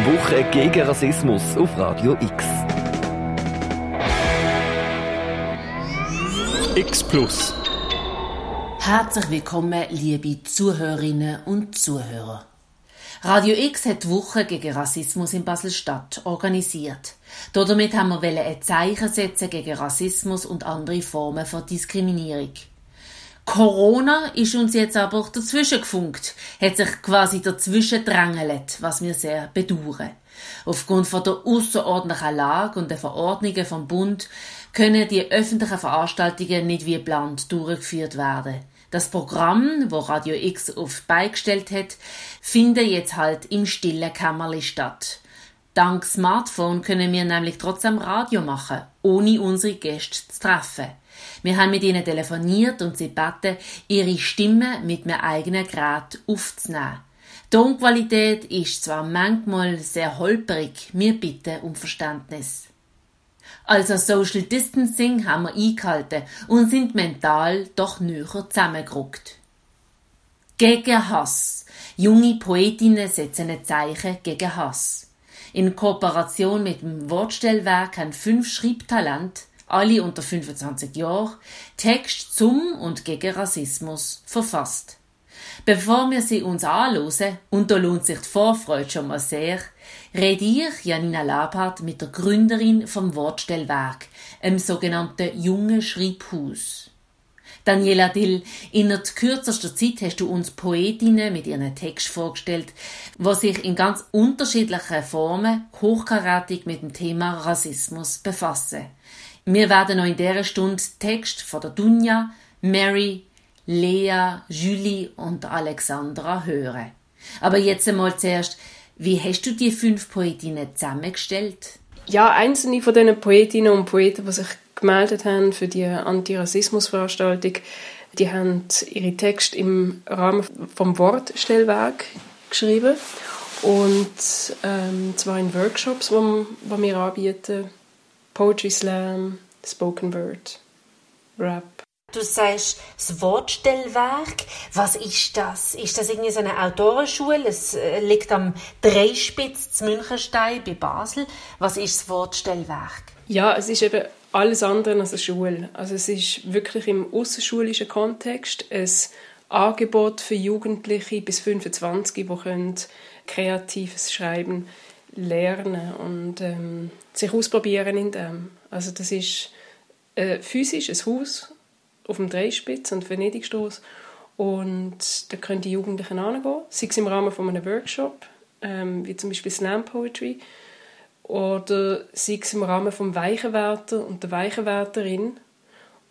Die Woche gegen Rassismus auf Radio X. X Plus. Herzlich willkommen, liebe Zuhörerinnen und Zuhörer. Radio X hat die Woche gegen Rassismus in Basel-Stadt organisiert. Damit haben wir ein Zeichen setzen gegen Rassismus und andere Formen von Diskriminierung. Corona ist uns jetzt aber dazwischen gefunkt, hat sich quasi dazwischen drängelt, was wir sehr bedauern. Aufgrund von der außerordentlichen Lage und der Verordnungen vom Bund können die öffentlichen Veranstaltungen nicht wie geplant durchgeführt werden. Das Programm, wo Radio X auf beigestellt hat, findet jetzt halt im stillen Kämmerli statt. Dank Smartphone können wir nämlich trotzdem Radio machen, ohne unsere Gäste zu treffen. Wir haben mit ihnen telefoniert und sie beten, ihre Stimme mit einem eigenen Gerät aufzunehmen. Die Tonqualität ist zwar manchmal sehr holperig, wir bitten um Verständnis. Also Social Distancing haben wir eingehalten und sind mental doch näher zusammengerückt. Gegen Hass. Junge Poetinnen setzen ein Zeichen gegen Hass. In Kooperation mit dem Wortstellwerk haben fünf Schreibtalente, alle unter 25 Jahren, Text zum und gegen Rassismus verfasst. Bevor wir sie uns anlose und da lohnt sich die Vorfreude schon mal sehr, rede ich, Janina Labhardt, mit der Gründerin vom Wortstellwerk, einem sogenannten jungen Schreibhaus. Daniela Dill, in der kürzester Zeit hast du uns Poetinnen mit ihren Text vorgestellt, die sich in ganz unterschiedlichen Formen hochkarätig mit dem Thema Rassismus befassen. Wir werden noch in dieser Stunde Text von der Dunja, Mary, Lea, Julie und Alexandra hören. Aber jetzt einmal zuerst, wie hast du die fünf Poetinnen zusammengestellt? Ja, einzelne von diesen Poetinnen und Poeten, die sich gemeldet haben für die Antirassismusveranstaltung, die haben ihre Texte im Rahmen vom Wortstellwerk geschrieben und ähm, zwar in Workshops, die wir anbieten, Poetry Slam, Spoken Word, Rap. Du sagst das Wortstellwerk. Was ist das? Ist das irgendwie so eine Autorenschule? Es äh, liegt am Dreispitz zu Münchenstein bei Basel. Was ist das Wortstellwerk? Ja, es ist eben alles andere als eine Schule. Also es ist wirklich im außerschulischen Kontext ein Angebot für Jugendliche bis 25, die können kreatives Schreiben lernen und ähm, sich ausprobieren in dem. Also das ist äh, physisch ein Haus auf dem Dreispitz und Venedigstroß. Und da können die Jugendlichen hingehen, sei es im Rahmen von einem Workshop, ähm, wie zum Beispiel Slam Poetry, oder sei es im Rahmen vom Weichenwärter und der Weichenwärterin.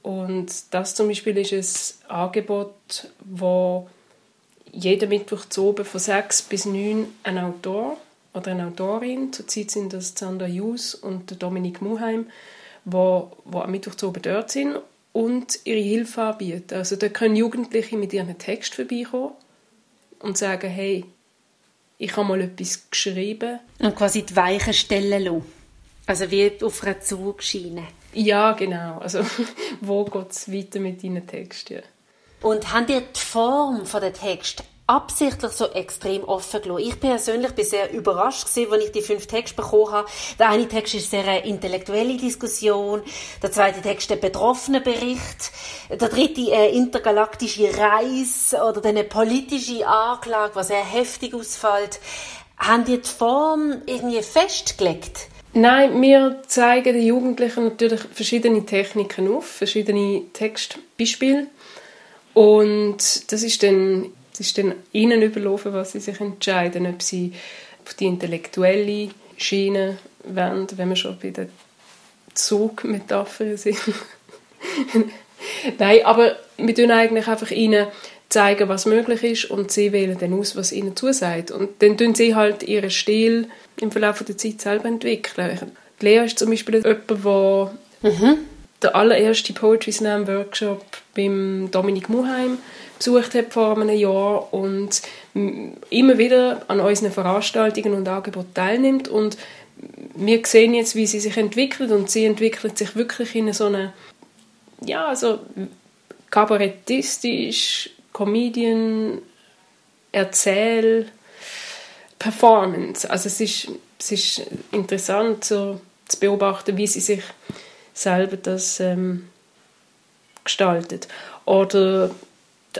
Und das zum Beispiel ist ein Angebot, wo jeden Mittwoch zu oben von sechs bis neun ein Autor oder eine Autorin, zurzeit sind das Sandra Jus und Dominik Muheim, wo, wo am Mittwoch zu oben dort sind und ihre Hilfe anbieten. Also da können Jugendliche mit ihren Text vorbeikommen und sagen, hey, ich habe mal etwas geschrieben. Und quasi die Weichen stellen lassen. Also wie auf einer Zugschiene. Ja, genau. Also wo geht es weiter mit deinen Texten? Und haben dir die Form der Text absichtlich so extrem offen gelassen. Ich persönlich bin sehr überrascht gewesen, als ich die fünf Texte bekommen habe. Der eine Text ist sehr eine intellektuelle Diskussion, der zweite Text ein betroffener Bericht, der dritte eine intergalaktische Reise oder eine politische Anklage, was sehr heftig ausfällt. Haben die die Form irgendwie festgelegt? Nein, wir zeigen den Jugendlichen natürlich verschiedene Techniken auf, verschiedene Textbeispiele. Und das ist dann es ist dann ihnen überlaufen, was sie sich entscheiden, ob sie auf die intellektuelle Schiene wenden, wenn wir schon bei der Zugmetapher sind. Nein, aber wir tun eigentlich einfach ihnen zeigen, was möglich ist und sie wählen dann aus, was ihnen zusagt. Und dann tun sie halt ihren Stil im Verlauf der Zeit selber entwickeln. Lea ist zum Beispiel jemand, der mhm. der allererste Poetry Slam Workshop beim Dominik Muheim besucht habe vor einem Jahr und immer wieder an unseren Veranstaltungen und Angeboten teilnimmt und wir sehen jetzt, wie sie sich entwickelt und sie entwickelt sich wirklich in so eine, ja, also kabarettistisch, Comedian, Erzähl, Performance. Also es ist, es ist interessant so, zu beobachten, wie sie sich selber das ähm, gestaltet. Oder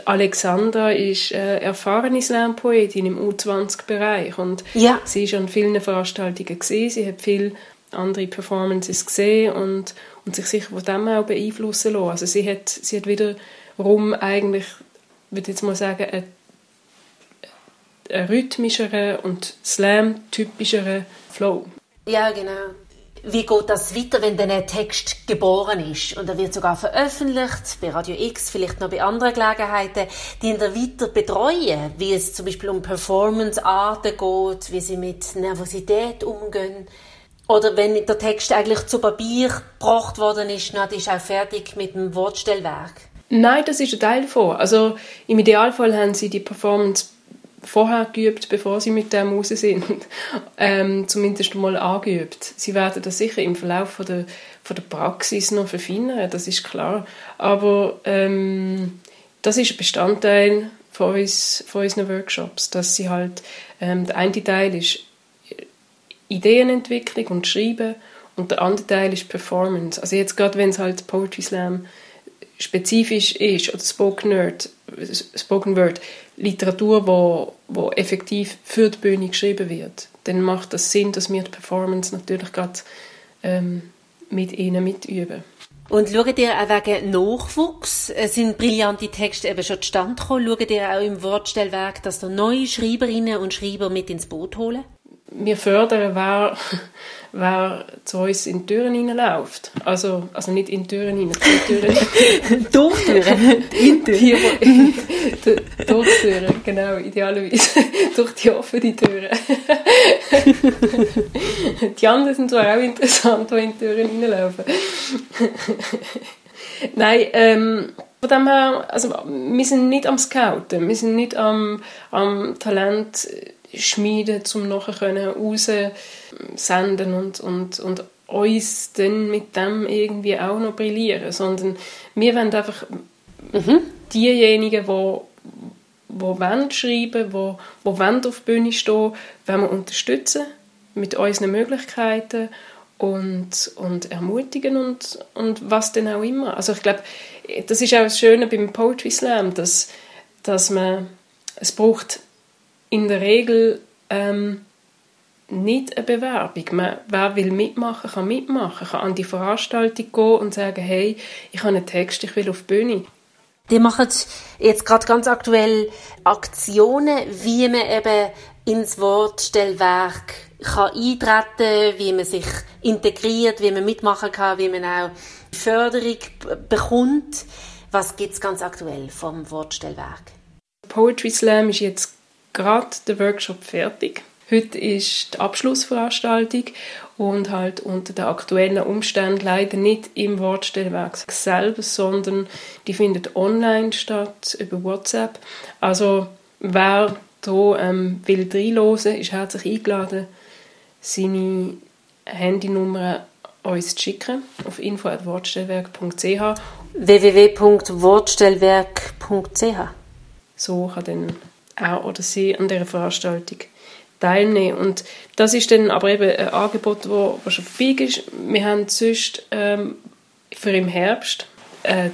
Alexandra ist äh, erfahrene Slam-Poetin im U20-Bereich und ja. sie ist an vielen Veranstaltungen gesehen, sie hat viele andere Performances gesehen und, und sich sicher von dem auch beeinflussen lassen. Also sie hat, sie hat wiederum eigentlich, würde jetzt mal sagen, eine, einen rhythmischeren und Slam-typischeren Flow. Ja, genau wie geht das weiter, wenn ein Text geboren ist und er wird sogar veröffentlicht, bei Radio X, vielleicht noch bei anderen Gelegenheiten, die ihn dann weiter betreuen, wie es zum Beispiel um Performance-Arten geht, wie sie mit Nervosität umgehen. Oder wenn der Text eigentlich zu Papier gebracht worden ist, dann ist auch fertig mit dem Wortstellwerk. Nein, das ist ein Teil davon. Also im Idealfall haben sie die Performance vorher geübt, bevor sie mit dem raus sind. ähm, zumindest mal angeübt. Sie werden das sicher im Verlauf von der, von der Praxis noch verfeinern, das ist klar. Aber ähm, das ist ein Bestandteil von, uns, von unseren Workshops, dass sie halt, ähm, der eine Teil ist Ideenentwicklung und Schreiben und der andere Teil ist Performance. Also jetzt gerade, wenn es halt Poetry Slam spezifisch ist oder Spoken Word, Spoken Word Literatur, wo, wo effektiv für die Bühne geschrieben wird, dann macht das Sinn, dass wir die Performance natürlich gerade ähm, mit ihnen mitüben. Und schaut ihr auch wegen Nachwuchs? Es sind brillante Texte eben schon zustande gekommen. Schaut ihr auch im Wortstellwerk, dass da neue Schreiberinnen und Schreiber mit ins Boot holen? Wir fördern, wer, wer zu uns in die Türen hineinläuft. Also, also nicht in die Türen hinein, zu Türen. durch Türen? In Türen. durch Türen, genau, idealerweise. durch die offenen Türen. die anderen sind zwar auch interessant, die in die Türen hineinlaufen. Nein, ähm, von dem her, also, wir sind nicht am Scouten, wir sind nicht am, am Talent schmieden, um nachher können raussenden und, und, und uns dann mit dem irgendwie auch noch brillieren, sondern wir wollen einfach mhm. diejenigen, die die wollen schreiben, die, die wollen auf die Bühne stehen, wollen wir unterstützen mit unseren Möglichkeiten und, und ermutigen und, und was denn auch immer. Also ich glaube, das ist auch das Schöne beim Poetry Slam, dass, dass man, es braucht in der Regel ähm, nicht eine Bewerbung. Man, wer will mitmachen, kann mitmachen, kann an die Veranstaltung gehen und sagen, hey, ich habe einen Text, ich will auf die Bühne. Die machen jetzt gerade ganz aktuell Aktionen, wie man eben ins Wortstellwerk kann eintreten, wie man sich integriert, wie man mitmachen kann, wie man auch Förderung bekommt. Was gibt es ganz aktuell vom Wortstellwerk? Poetry Slam ist jetzt gerade der Workshop fertig. Heute ist die Abschlussveranstaltung und halt unter den aktuellen Umständen leider nicht im Wortstellwerk selber, sondern die findet online statt über WhatsApp. Also wer hier ähm, will ist herzlich eingeladen, seine Handynummer uns zu schicken auf info.wortstellwerk.ch www.wortstellwerk.ch So kann dann er oder sie an dieser Veranstaltung teilnehmen. Und das ist dann aber eben ein Angebot, das schon vorbei ist. Wir haben sonst ähm, für im Herbst einen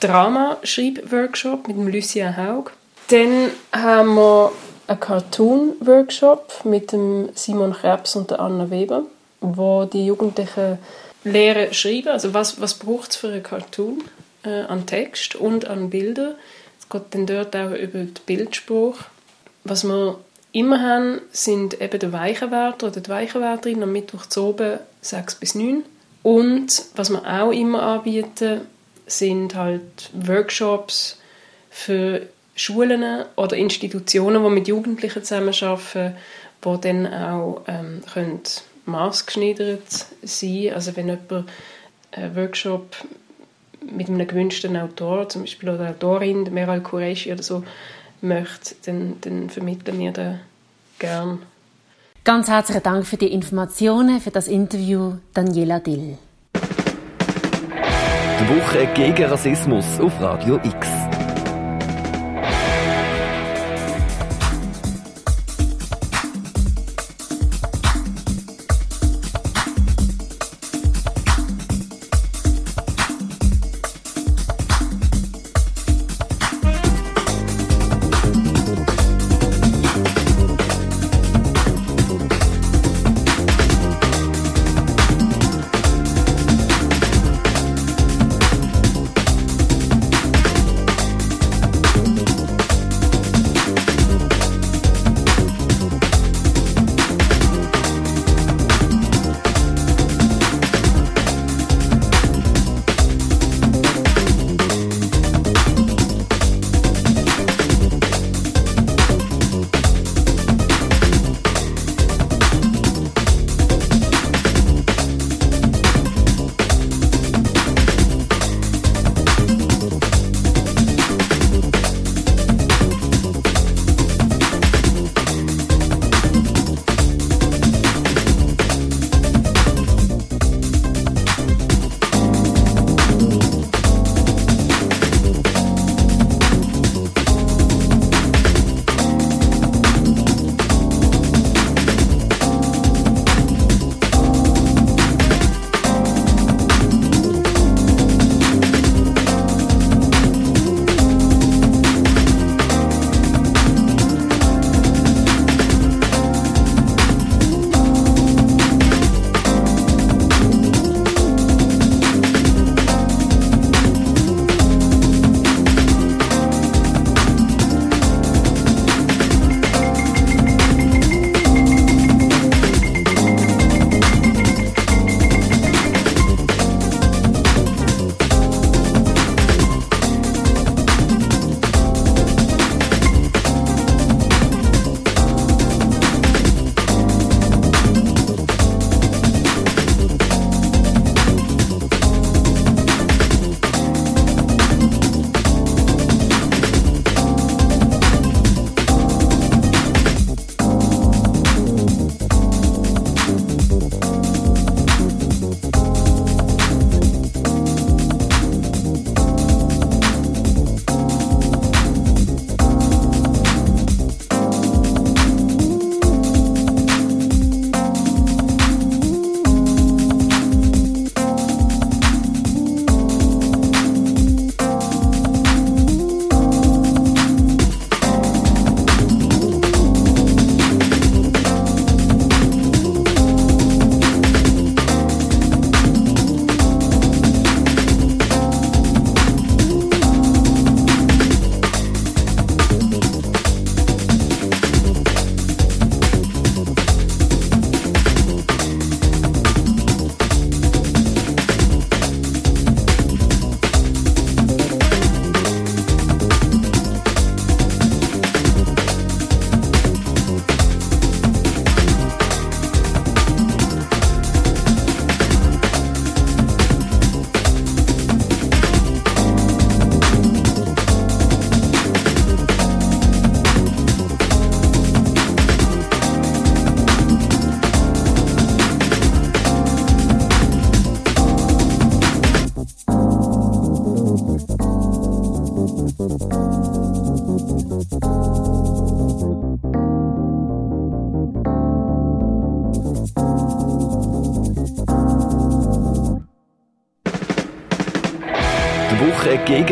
Drama-Schreib-Workshop mit dem Lucien Haug. Dann haben wir einen Cartoon-Workshop mit dem Simon Krebs und der Anna Weber, wo die Jugendlichen lernen schreiben, also was, was braucht es für einen Cartoon äh, an Text und an Bildern es geht dann dort auch über den Bildspruch. Was wir immer haben, sind eben der Weichenwärter oder die Weichenwärterin am Mittwoch zu oben 6 bis 9. Und was wir auch immer anbieten, sind halt Workshops für Schulen oder Institutionen, die mit Jugendlichen zusammenarbeiten, die dann auch ähm, können maßgeschneidert sein Also wenn jemand einen Workshop mit einem gewünschten Autor, zum Beispiel oder Autorin, Meral Qureshi oder so, möchte, dann, dann vermitteln wir den gern. Ganz herzlichen Dank für die Informationen, für das Interview, Daniela Dill. Die Woche gegen Rassismus auf Radio X.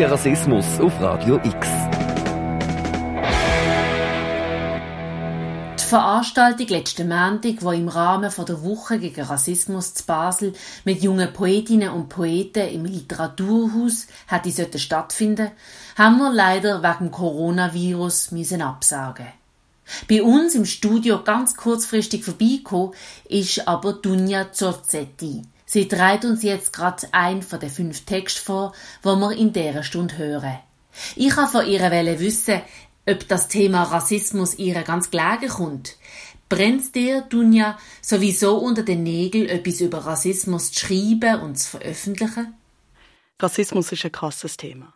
gegen Rassismus auf Radio X. Die Veranstaltung letzten Montag, die im Rahmen der Woche gegen Rassismus zu Basel mit jungen Poetinnen und Poeten im Literaturhaus hätte stattfinden haben wir leider wegen Coronavirus müssen absagen. Bei uns im Studio ganz kurzfristig vorbeigekommen ist aber Dunja Zorzetti. Sie trägt uns jetzt gerade ein von den fünf Texten vor, wo wir in dieser Stunde hören. Ich habe von ihr wissen, ob das Thema Rassismus ihr ganz gelegen kommt. Brennt dir, Dunja, sowieso unter den Nägeln, etwas über Rassismus zu schreiben und zu veröffentlichen? Rassismus ist ein krasses Thema.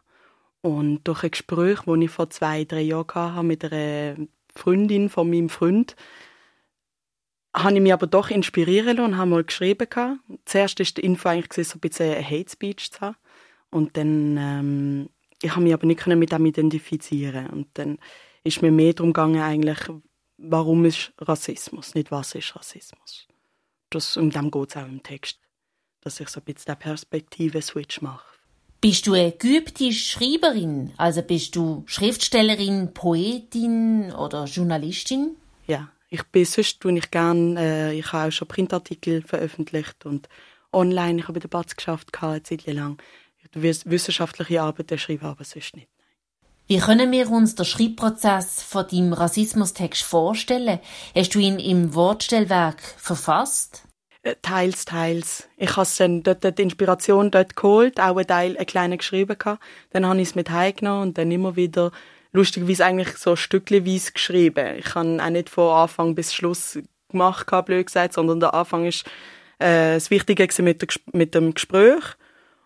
Und durch ein Gespräch, das ich vor zwei, drei Jahren hatte mit einer Freundin von meinem Freund, habe ich mich aber doch inspirieren lassen und habe mal geschrieben. Zuerst war die Info eigentlich so ein bisschen ein Hate Speech zu haben. Und dann ähm, ich habe mich aber nicht mit dem identifizieren. Und dann ist mir mehr darum gegangen eigentlich warum ist Rassismus nicht was ist Rassismus. Das um dem geht es auch im Text dass ich so ein bisschen der Perspektive Switch mache. Bist du eine geübte Schreiberin? Also bist du Schriftstellerin Poetin oder Journalistin? Ja ich bin sonst tue ich gern äh, ich habe auch schon Printartikel veröffentlicht und online ich habe den Batz geschafft eine Zeit lang wissenschaftliche Arbeit schreiben, aber sonst nicht. Wie können wir uns den Schreibprozess von deinem Rassismustext vorstellen? Hast du ihn im Wortstellwerk verfasst? Äh, teils, teils. Ich habe dann dort die Inspiration dort geholt, auch einen Teil, einen kleinen geschrieben gehabt. Dann habe ich es mit heimgenommen und dann immer wieder lustigerweise eigentlich so stückchenweise geschrieben. Ich habe auch nicht von Anfang bis Schluss gemacht, blöd gesagt, sondern der Anfang ist äh, das Wichtige mit, der, mit dem Gespräch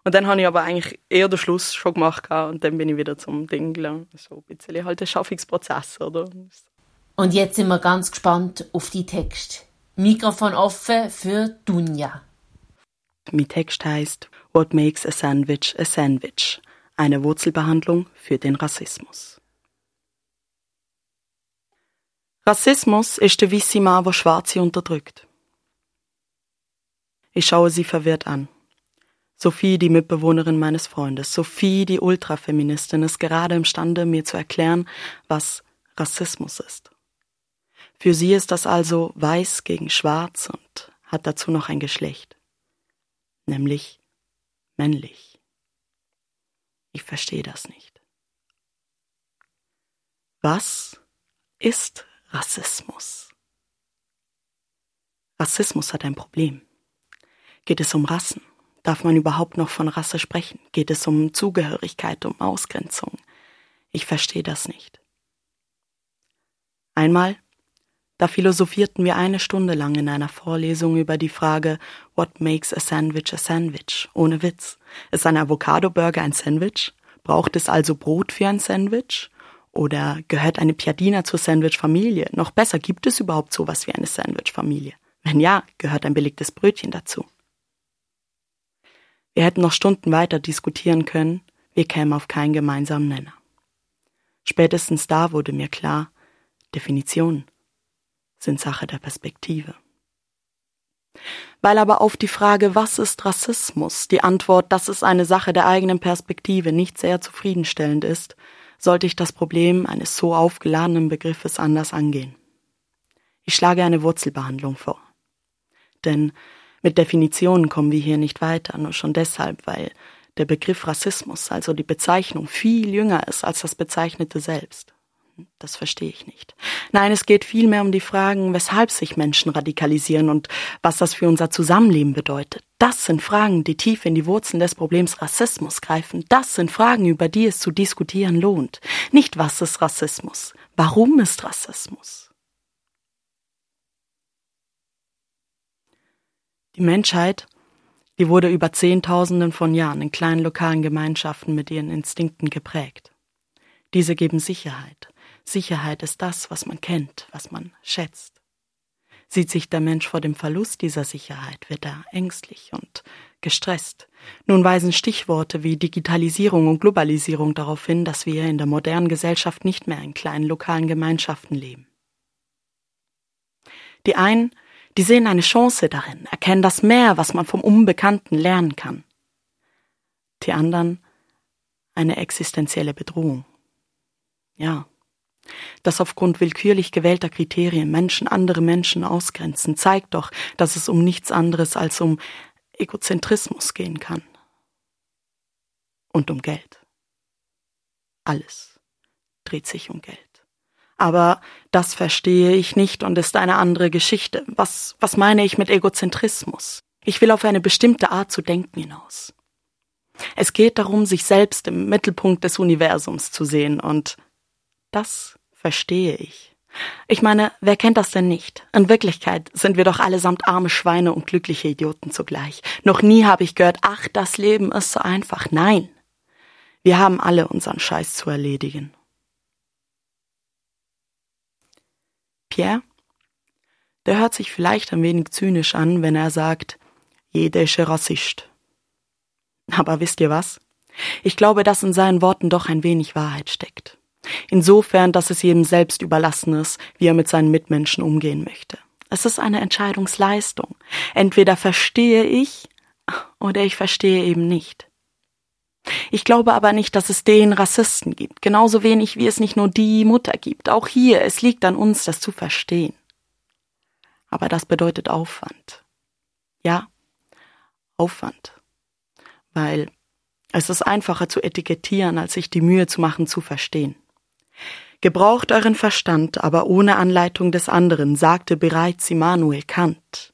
und dann habe ich aber eigentlich eher den Schluss schon gemacht und dann bin ich wieder zum Ding gelangt. So ein bisschen halt ein Schaffungsprozess, oder? Und jetzt sind wir ganz gespannt auf die Text. Mikrofon offen für Dunja. Mein Text heißt What makes a sandwich a sandwich? Eine Wurzelbehandlung für den Rassismus. Rassismus ist der weiße Mann, der Schwarze unterdrückt. Ich schaue sie verwirrt an. Sophie, die Mitbewohnerin meines Freundes, Sophie, die Ultrafeministin, ist gerade imstande, mir zu erklären, was Rassismus ist. Für sie ist das also weiß gegen schwarz und hat dazu noch ein Geschlecht, nämlich männlich. Ich verstehe das nicht. Was ist Rassismus? Rassismus hat ein Problem. Geht es um Rassen? Darf man überhaupt noch von Rasse sprechen? Geht es um Zugehörigkeit, um Ausgrenzung? Ich verstehe das nicht. Einmal, da philosophierten wir eine Stunde lang in einer Vorlesung über die Frage, what makes a sandwich a sandwich? Ohne Witz. Ist ein Avocado-Burger ein Sandwich? Braucht es also Brot für ein Sandwich? Oder gehört eine Piadina zur Sandwich-Familie? Noch besser, gibt es überhaupt sowas wie eine Sandwich-Familie? Wenn ja, gehört ein belegtes Brötchen dazu. Wir hätten noch Stunden weiter diskutieren können, wir kämen auf keinen gemeinsamen Nenner. Spätestens da wurde mir klar, Definitionen sind Sache der Perspektive. Weil aber auf die Frage, was ist Rassismus, die Antwort, das ist eine Sache der eigenen Perspektive, nicht sehr zufriedenstellend ist, sollte ich das Problem eines so aufgeladenen Begriffes anders angehen. Ich schlage eine Wurzelbehandlung vor. Denn mit Definitionen kommen wir hier nicht weiter, nur schon deshalb, weil der Begriff Rassismus, also die Bezeichnung, viel jünger ist als das Bezeichnete selbst. Das verstehe ich nicht. Nein, es geht vielmehr um die Fragen, weshalb sich Menschen radikalisieren und was das für unser Zusammenleben bedeutet. Das sind Fragen, die tief in die Wurzeln des Problems Rassismus greifen. Das sind Fragen, über die es zu diskutieren lohnt. Nicht was ist Rassismus? Warum ist Rassismus? Die Menschheit, die wurde über Zehntausenden von Jahren in kleinen lokalen Gemeinschaften mit ihren Instinkten geprägt. Diese geben Sicherheit. Sicherheit ist das, was man kennt, was man schätzt. Sieht sich der Mensch vor dem Verlust dieser Sicherheit, wird er ängstlich und gestresst. Nun weisen Stichworte wie Digitalisierung und Globalisierung darauf hin, dass wir in der modernen Gesellschaft nicht mehr in kleinen lokalen Gemeinschaften leben. Die einen die sehen eine Chance darin, erkennen das mehr, was man vom Unbekannten lernen kann. Die anderen eine existenzielle Bedrohung. Ja, dass aufgrund willkürlich gewählter Kriterien Menschen andere Menschen ausgrenzen, zeigt doch, dass es um nichts anderes als um Egozentrismus gehen kann. Und um Geld. Alles dreht sich um Geld. Aber das verstehe ich nicht und ist eine andere Geschichte. Was, was meine ich mit Egozentrismus? Ich will auf eine bestimmte Art zu denken hinaus. Es geht darum, sich selbst im Mittelpunkt des Universums zu sehen und das verstehe ich. Ich meine, wer kennt das denn nicht? In Wirklichkeit sind wir doch allesamt arme Schweine und glückliche Idioten zugleich. Noch nie habe ich gehört, ach, das Leben ist so einfach. Nein. Wir haben alle unseren Scheiß zu erledigen. Pierre, der hört sich vielleicht ein wenig zynisch an, wenn er sagt, jeder ist Rassist. Aber wisst ihr was? Ich glaube, dass in seinen Worten doch ein wenig Wahrheit steckt. Insofern, dass es jedem selbst überlassen ist, wie er mit seinen Mitmenschen umgehen möchte. Es ist eine Entscheidungsleistung. Entweder verstehe ich oder ich verstehe eben nicht. Ich glaube aber nicht, dass es den Rassisten gibt, genauso wenig wie es nicht nur die Mutter gibt. Auch hier, es liegt an uns, das zu verstehen. Aber das bedeutet Aufwand. Ja, Aufwand. Weil es ist einfacher zu etikettieren, als sich die Mühe zu machen, zu verstehen. Gebraucht euren Verstand, aber ohne Anleitung des anderen, sagte bereits Immanuel Kant.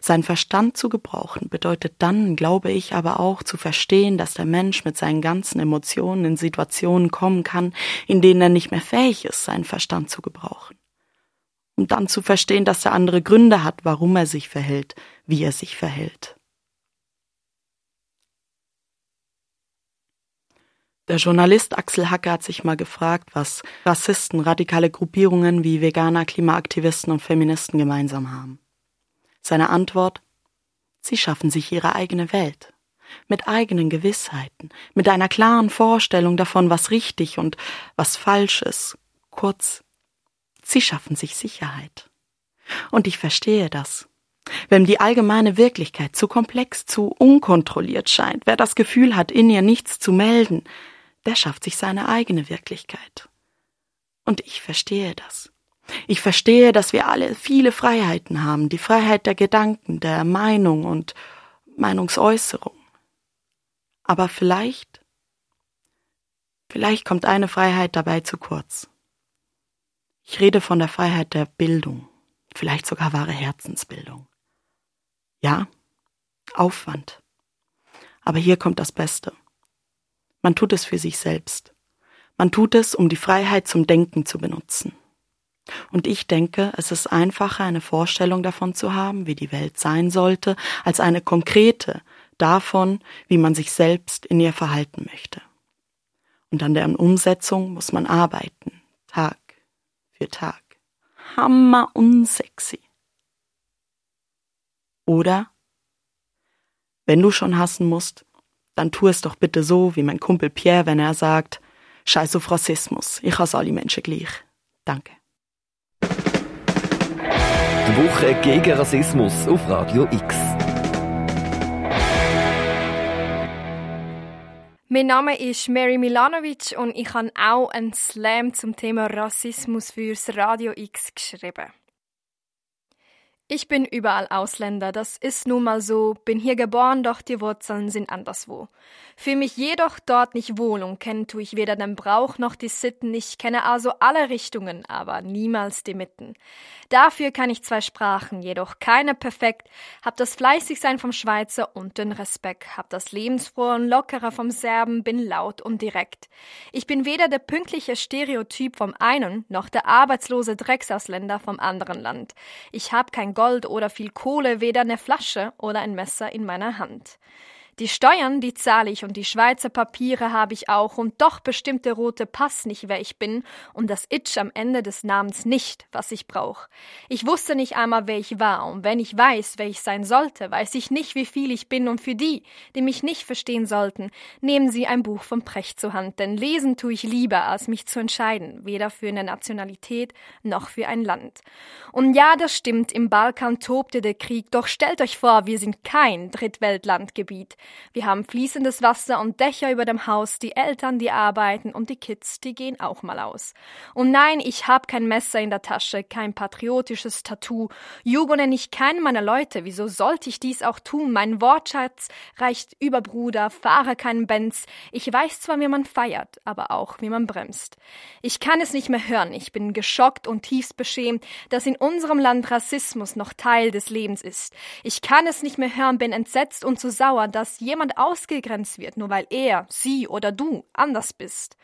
Sein Verstand zu gebrauchen bedeutet dann, glaube ich, aber auch zu verstehen, dass der Mensch mit seinen ganzen Emotionen in Situationen kommen kann, in denen er nicht mehr fähig ist, seinen Verstand zu gebrauchen. Und dann zu verstehen, dass der andere Gründe hat, warum er sich verhält, wie er sich verhält. Der Journalist Axel Hacke hat sich mal gefragt, was Rassisten, radikale Gruppierungen wie Veganer, Klimaaktivisten und Feministen gemeinsam haben. Seine Antwort Sie schaffen sich ihre eigene Welt, mit eigenen Gewissheiten, mit einer klaren Vorstellung davon, was richtig und was falsch ist. Kurz, sie schaffen sich Sicherheit. Und ich verstehe das. Wenn die allgemeine Wirklichkeit zu komplex, zu unkontrolliert scheint, wer das Gefühl hat, in ihr nichts zu melden, der schafft sich seine eigene Wirklichkeit. Und ich verstehe das. Ich verstehe, dass wir alle viele Freiheiten haben, die Freiheit der Gedanken, der Meinung und Meinungsäußerung. Aber vielleicht, vielleicht kommt eine Freiheit dabei zu kurz. Ich rede von der Freiheit der Bildung, vielleicht sogar wahre Herzensbildung. Ja, Aufwand. Aber hier kommt das Beste. Man tut es für sich selbst. Man tut es, um die Freiheit zum Denken zu benutzen. Und ich denke, es ist einfacher, eine Vorstellung davon zu haben, wie die Welt sein sollte, als eine konkrete davon, wie man sich selbst in ihr verhalten möchte. Und an deren Umsetzung muss man arbeiten, Tag für Tag. Hammer unsexy. Oder, wenn du schon hassen musst, dann tu es doch bitte so, wie mein Kumpel Pierre, wenn er sagt, Scheiß auf Rassismus, ich hasse alle Menschen gleich. Danke. Die Woche gegen Rassismus auf Radio X. Mein Name ist Mary Milanovic und ich habe auch einen Slam zum Thema Rassismus fürs Radio X geschrieben. Ich bin überall Ausländer, das ist nun mal so, bin hier geboren, doch die Wurzeln sind anderswo. Fühle mich jedoch dort nicht wohl und kenne tue ich weder den Brauch noch die Sitten, ich kenne also alle Richtungen, aber niemals die Mitten. Dafür kann ich zwei Sprachen, jedoch keine perfekt, hab das Fleißigsein vom Schweizer und den Respekt, hab das Lebensfrohe und Lockere vom Serben, bin laut und direkt. Ich bin weder der pünktliche Stereotyp vom einen, noch der arbeitslose Drecksausländer vom anderen Land. Ich hab kein Gold oder viel Kohle, weder eine Flasche oder ein Messer in meiner Hand. Die Steuern, die zahle ich und die Schweizer Papiere habe ich auch und doch bestimmt der rote Pass nicht, wer ich bin und das Itch am Ende des Namens nicht, was ich brauche. Ich wusste nicht einmal, wer ich war und wenn ich weiß, wer ich sein sollte, weiß ich nicht, wie viel ich bin und für die, die mich nicht verstehen sollten, nehmen Sie ein Buch von Precht zur Hand, denn lesen tue ich lieber, als mich zu entscheiden, weder für eine Nationalität noch für ein Land. Und ja, das stimmt, im Balkan tobte der Krieg, doch stellt euch vor, wir sind kein Drittweltlandgebiet. Wir haben fließendes Wasser und Dächer über dem Haus, die Eltern, die arbeiten und die Kids, die gehen auch mal aus. Und nein, ich habe kein Messer in der Tasche, kein patriotisches Tattoo. Jugo nenne ich keinen meiner Leute, wieso sollte ich dies auch tun? Mein Wortschatz reicht über Bruder, fahre keinen Benz. Ich weiß zwar, wie man feiert, aber auch, wie man bremst. Ich kann es nicht mehr hören, ich bin geschockt und tiefst beschämt, dass in unserem Land Rassismus noch Teil des Lebens ist. Ich kann es nicht mehr hören, bin entsetzt und so sauer, dass jemand ausgegrenzt wird, nur weil er, sie oder du anders bist.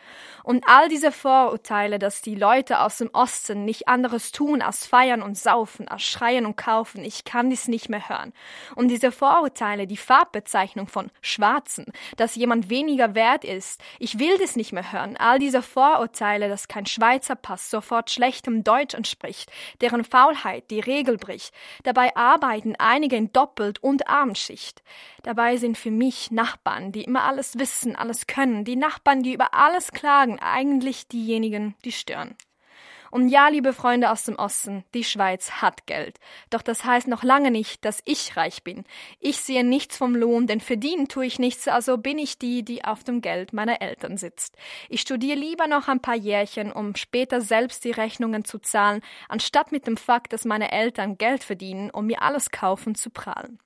Und all diese Vorurteile, dass die Leute aus dem Osten nicht anderes tun als feiern und saufen, als schreien und kaufen, ich kann dies nicht mehr hören. Und diese Vorurteile, die Farbbezeichnung von Schwarzen, dass jemand weniger wert ist, ich will das nicht mehr hören. All diese Vorurteile, dass kein Schweizer Pass sofort schlechtem Deutsch entspricht, deren Faulheit die Regel bricht. Dabei arbeiten einige in Doppelt- und Abendschicht. Dabei sind für mich Nachbarn, die immer alles wissen, alles können, die Nachbarn, die über alles klagen, eigentlich diejenigen, die stören. Und ja, liebe Freunde aus dem Osten, die Schweiz hat Geld. Doch das heißt noch lange nicht, dass ich reich bin. Ich sehe nichts vom Lohn, denn verdienen tue ich nichts, also bin ich die, die auf dem Geld meiner Eltern sitzt. Ich studiere lieber noch ein paar Jährchen, um später selbst die Rechnungen zu zahlen, anstatt mit dem Fakt, dass meine Eltern Geld verdienen, um mir alles kaufen zu prahlen.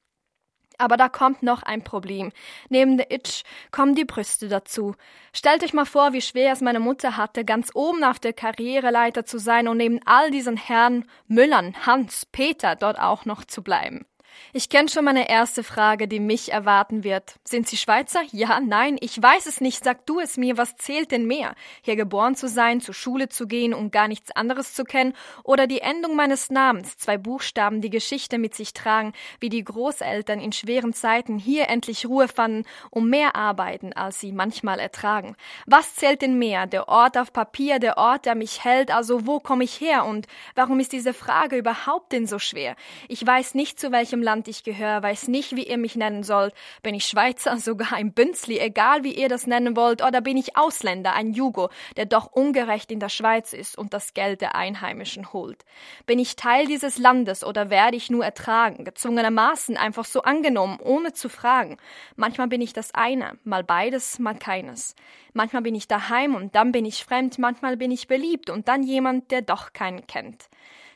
Aber da kommt noch ein Problem. Neben der Itch kommen die Brüste dazu. Stellt euch mal vor, wie schwer es meine Mutter hatte, ganz oben auf der Karriereleiter zu sein und neben all diesen Herren Müllern, Hans, Peter dort auch noch zu bleiben. Ich kenne schon meine erste Frage, die mich erwarten wird. Sind Sie Schweizer? Ja, nein, ich weiß es nicht. Sag du es mir, was zählt denn mehr? Hier geboren zu sein, zur Schule zu gehen und gar nichts anderes zu kennen? Oder die Endung meines Namens, zwei Buchstaben, die Geschichte mit sich tragen, wie die Großeltern in schweren Zeiten hier endlich Ruhe fanden, um mehr arbeiten, als sie manchmal ertragen? Was zählt denn mehr? Der Ort auf Papier, der Ort, der mich hält, also wo komme ich her und warum ist diese Frage überhaupt denn so schwer? Ich weiß nicht, zu welchem Land ich gehöre, weiß nicht, wie ihr mich nennen sollt. Bin ich Schweizer, sogar ein Bünzli, egal wie ihr das nennen wollt, oder bin ich Ausländer, ein Jugo, der doch ungerecht in der Schweiz ist und das Geld der Einheimischen holt? Bin ich Teil dieses Landes oder werde ich nur ertragen, gezwungenermaßen einfach so angenommen, ohne zu fragen? Manchmal bin ich das eine, mal beides, mal keines. Manchmal bin ich daheim und dann bin ich fremd, manchmal bin ich beliebt und dann jemand, der doch keinen kennt.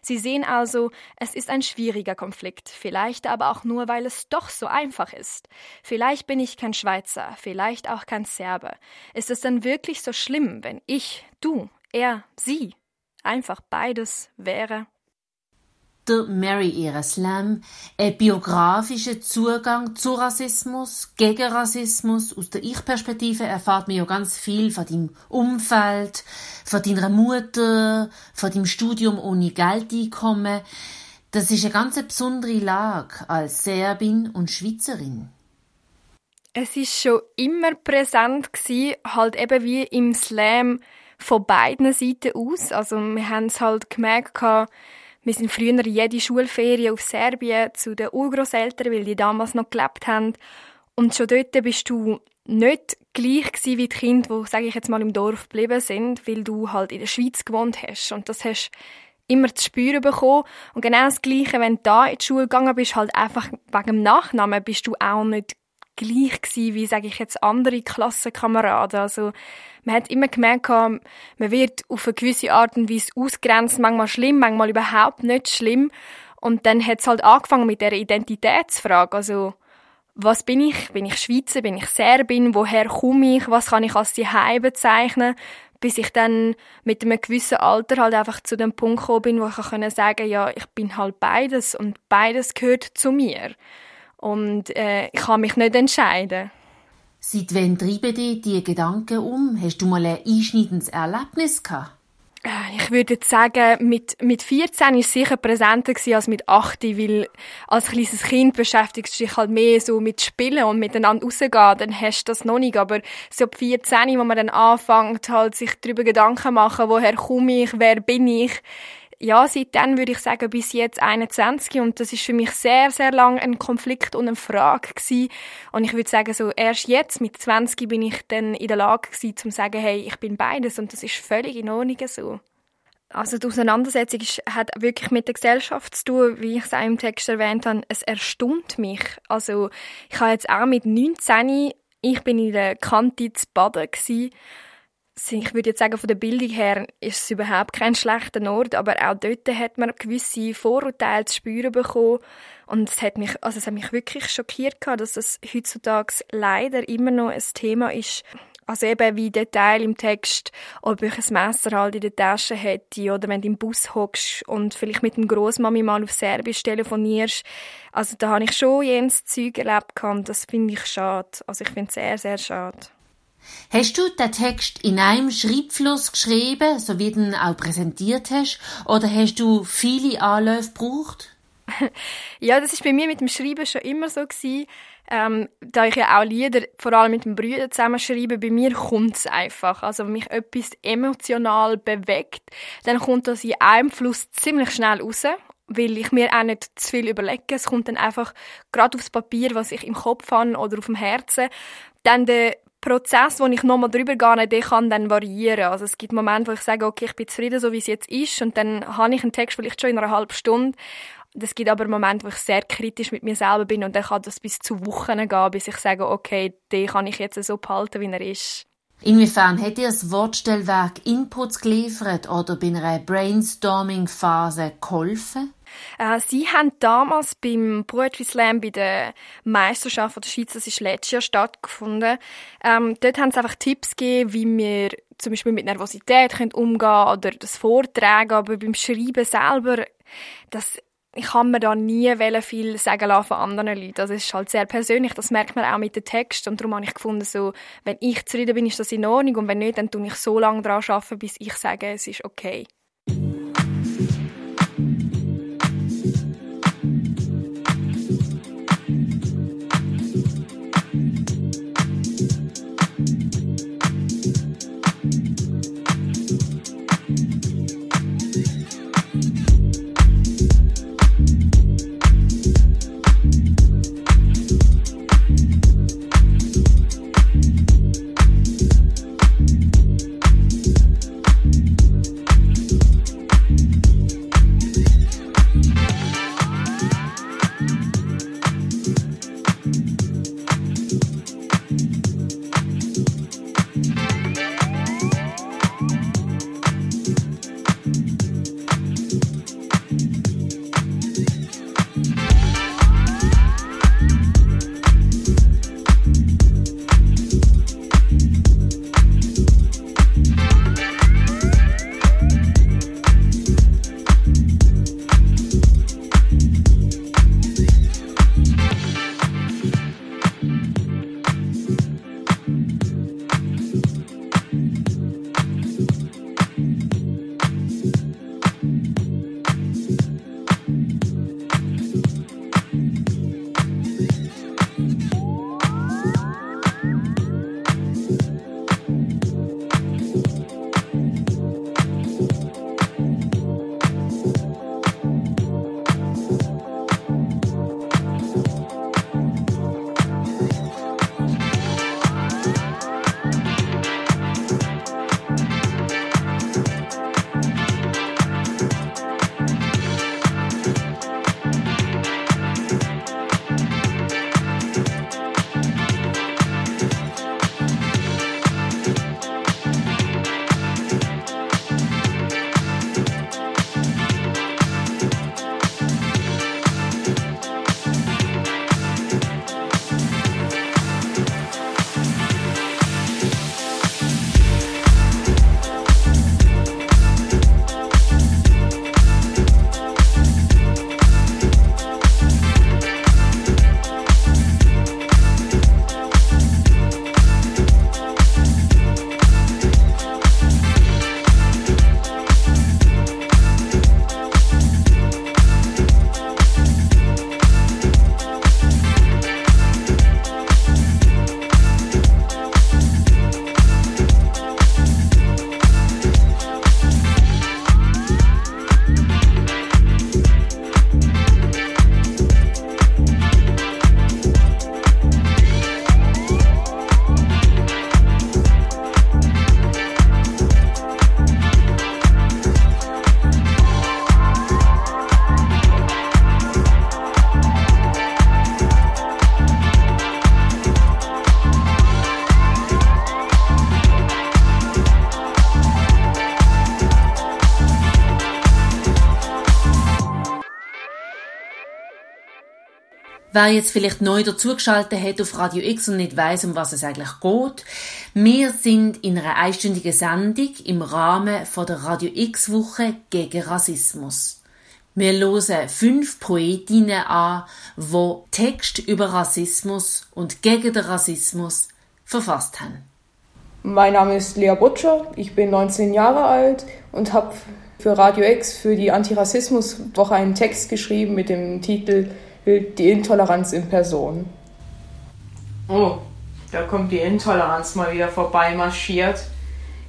Sie sehen also, es ist ein schwieriger Konflikt, vielleicht aber auch nur, weil es doch so einfach ist. Vielleicht bin ich kein Schweizer, vielleicht auch kein Serbe. Ist es denn wirklich so schlimm, wenn ich, du, er, sie einfach beides wäre? Der Mary Ereslam ein biografischer Zugang zu Rassismus, gegen Rassismus. Aus der Ich-Perspektive erfahrt man ja ganz viel von deinem Umfeld, von deiner Mutter, von deinem Studium ohne Geldeinkommen. Das ist eine ganz besondere Lage als Serbin und Schweizerin. Es ist schon immer präsent gewesen, halt eben wie im Slam von beiden Seiten aus. Also wir haben es halt gemerkt, wir sind früher jede Schulferie auf Serbien zu den Urgroßeltern, weil die damals noch gelebt haben. Und schon dort bist du nicht gleich gewesen wie die Kinder, die, sage ich jetzt mal, im Dorf geblieben sind, weil du halt in der Schweiz gewohnt hast. Und das hast immer zu spüren bekommen. Und genau das Gleiche, wenn du da in die Schule gegangen bist, halt einfach wegen dem Nachnamen, bist du auch nicht gleich gewesen wie, sage ich jetzt, andere Klassenkameraden. Also, man hat immer gemerkt, man wird auf eine gewisse Art und Weise ausgrenzt, manchmal schlimm, manchmal überhaupt nicht schlimm. Und dann hat es halt angefangen mit der Identitätsfrage. Also, was bin ich? Bin ich Schweizer? Bin ich Serbin? Woher komme ich? Was kann ich als die bezeichnen? Bis ich dann mit einem gewissen Alter halt einfach zu dem Punkt gekommen bin, wo ich sagen konnte, ja, ich bin halt beides und beides gehört zu mir. Und äh, ich kann mich nicht entscheiden. Seit wann treiben dich diese Gedanken um? Hast du mal ein einschneidendes Erlebnis gehabt? Äh, ich würde jetzt sagen, mit, mit 14 war es sicher präsenter als mit 8, weil als kleines Kind beschäftigst du dich halt mehr so mit Spielen und miteinander rausgehen, dann hast du das noch nicht. Aber so ab 14, wo man dann anfängt, halt sich darüber Gedanken machen, woher komme ich, wer bin ich, ja, seitdem würde ich sagen, bis jetzt 21 und das ist für mich sehr, sehr lang ein Konflikt und eine Frage gewesen. Und ich würde sagen, so erst jetzt mit 20 bin ich dann in der Lage gewesen, zu sagen, hey, ich bin beides und das ist völlig in Ordnung so. also die Auseinandersetzung ist, hat wirklich mit der Gesellschaft zu tun, wie ich es auch im Text erwähnt habe. Es erstaunt mich. Also ich habe jetzt auch mit 19, ich bin in der Kante zu baden gewesen. Ich würde jetzt sagen, von der Bildung her ist es überhaupt kein schlechter Ort, aber auch dort hat man gewisse Vorurteile zu spüren bekommen. Und es hat mich, also es hat mich wirklich schockiert dass es heutzutage leider immer noch ein Thema ist, also eben wie Detail im Text, ob ich ein Messer halt in der Tasche hätte oder wenn du im Bus hockst und vielleicht mit dem Großmami mal auf Serbisch telefonierst. Also da habe ich schon jenes Zeug erlebt und das finde ich schade. Also ich finde es sehr, sehr schade. Hast du den Text in einem Schreibfluss geschrieben, so wie du ihn auch präsentiert hast, oder hast du viele Anläufe gebraucht? ja, das ist bei mir mit dem Schreiben schon immer so gewesen. Ähm, da ich ja auch Lieder vor allem mit dem Brüder zusammenschreibe, bei mir kommt es einfach. Also wenn mich etwas emotional bewegt, dann kommt das in einem Fluss ziemlich schnell raus, weil ich mir auch nicht zu viel überlege. Es kommt dann einfach gerade aufs Papier, was ich im Kopf habe oder auf dem Herzen. Dann der Prozess, wo ich nochmal drüber gehe, der kann dann variieren. Also es gibt Momente, wo ich sage, okay, ich bin zufrieden, so wie es jetzt ist, und dann habe ich einen Text vielleicht schon in einer halben Stunde es gibt aber Momente, wo ich sehr kritisch mit mir selber bin und dann kann das bis zu Wochen gehen, bis ich sage, okay, den kann ich jetzt so behalten, wie er ist. Inwiefern hat dir das Wortstellwerk Inputs geliefert oder bei einer Brainstorming-Phase geholfen? Äh, sie haben damals beim Poetry Slam bei der Meisterschaft der Schweiz, das ist letztes Jahr stattgefunden, ähm, dort haben sie einfach Tipps gegeben, wie wir zum Beispiel mit Nervosität können umgehen oder das Vortragen, aber beim Schreiben selber, das ich kann mir da nie viel sagen lassen von anderen Leuten. Das ist halt sehr persönlich, das merkt man auch mit dem Text und darum habe ich gefunden, so, wenn ich zufrieden bin, ist das in Ordnung und wenn nicht, dann tue ich so lange daran arbeiten, bis ich sage, es ist okay. Wer jetzt vielleicht neu dazugeschaltet hat auf Radio X und nicht weiß, um was es eigentlich geht, wir sind in einer einstündigen Sendung im Rahmen von der Radio X Woche gegen Rassismus. Wir hören fünf Poetinnen an, die Text über Rassismus und gegen den Rassismus verfasst haben. Mein Name ist Lea Butcher, ich bin 19 Jahre alt und habe für Radio X für die Antirassismuswoche einen Text geschrieben mit dem Titel die Intoleranz in Person. Oh, da kommt die Intoleranz mal wieder vorbei marschiert.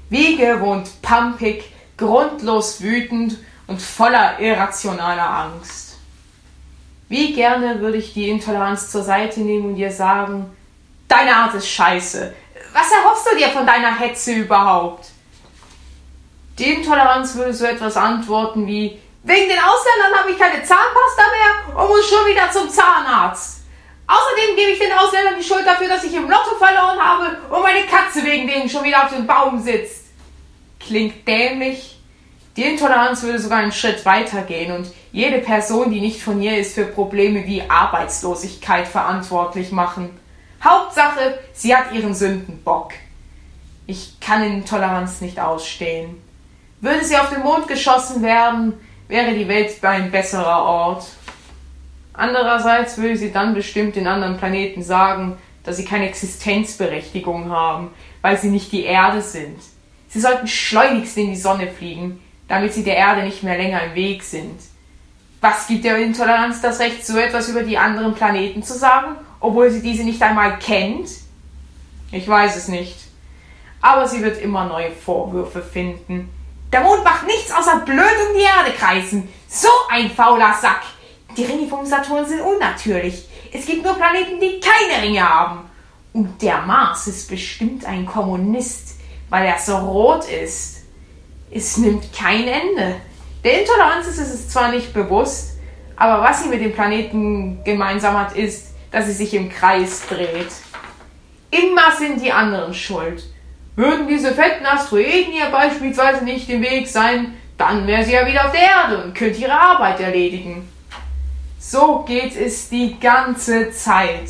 Wie gewohnt pampig, grundlos wütend und voller irrationaler Angst. Wie gerne würde ich die Intoleranz zur Seite nehmen und dir sagen, deine Art ist scheiße. Was erhoffst du dir von deiner Hetze überhaupt? Die Intoleranz würde so etwas antworten wie, Wegen den Ausländern habe ich keine Zahnpasta mehr und muss schon wieder zum Zahnarzt. Außerdem gebe ich den Ausländern die Schuld dafür, dass ich im Lotto verloren habe und meine Katze wegen denen schon wieder auf dem Baum sitzt. Klingt dämlich. Die Intoleranz würde sogar einen Schritt weiter gehen und jede Person, die nicht von hier ist, für Probleme wie Arbeitslosigkeit verantwortlich machen. Hauptsache, sie hat ihren Sündenbock. Ich kann Intoleranz nicht ausstehen. Würde sie auf den Mond geschossen werden, wäre die Welt ein besserer Ort. Andererseits würde sie dann bestimmt den anderen Planeten sagen, dass sie keine Existenzberechtigung haben, weil sie nicht die Erde sind. Sie sollten schleunigst in die Sonne fliegen, damit sie der Erde nicht mehr länger im Weg sind. Was gibt der Intoleranz das Recht, so etwas über die anderen Planeten zu sagen, obwohl sie diese nicht einmal kennt? Ich weiß es nicht. Aber sie wird immer neue Vorwürfe finden. Der Mond macht nichts außer blöd um die Erde kreisen. So ein fauler Sack. Die Ringe vom Saturn sind unnatürlich. Es gibt nur Planeten, die keine Ringe haben. Und der Mars ist bestimmt ein Kommunist, weil er so rot ist. Es nimmt kein Ende. Der Intoleranz ist es zwar nicht bewusst, aber was sie mit dem Planeten gemeinsam hat, ist, dass sie sich im Kreis dreht. Immer sind die anderen schuld. Würden diese fetten Asteroiden ihr beispielsweise nicht im Weg sein, dann wäre sie ja wieder auf der Erde und könnte ihre Arbeit erledigen. So geht es die ganze Zeit,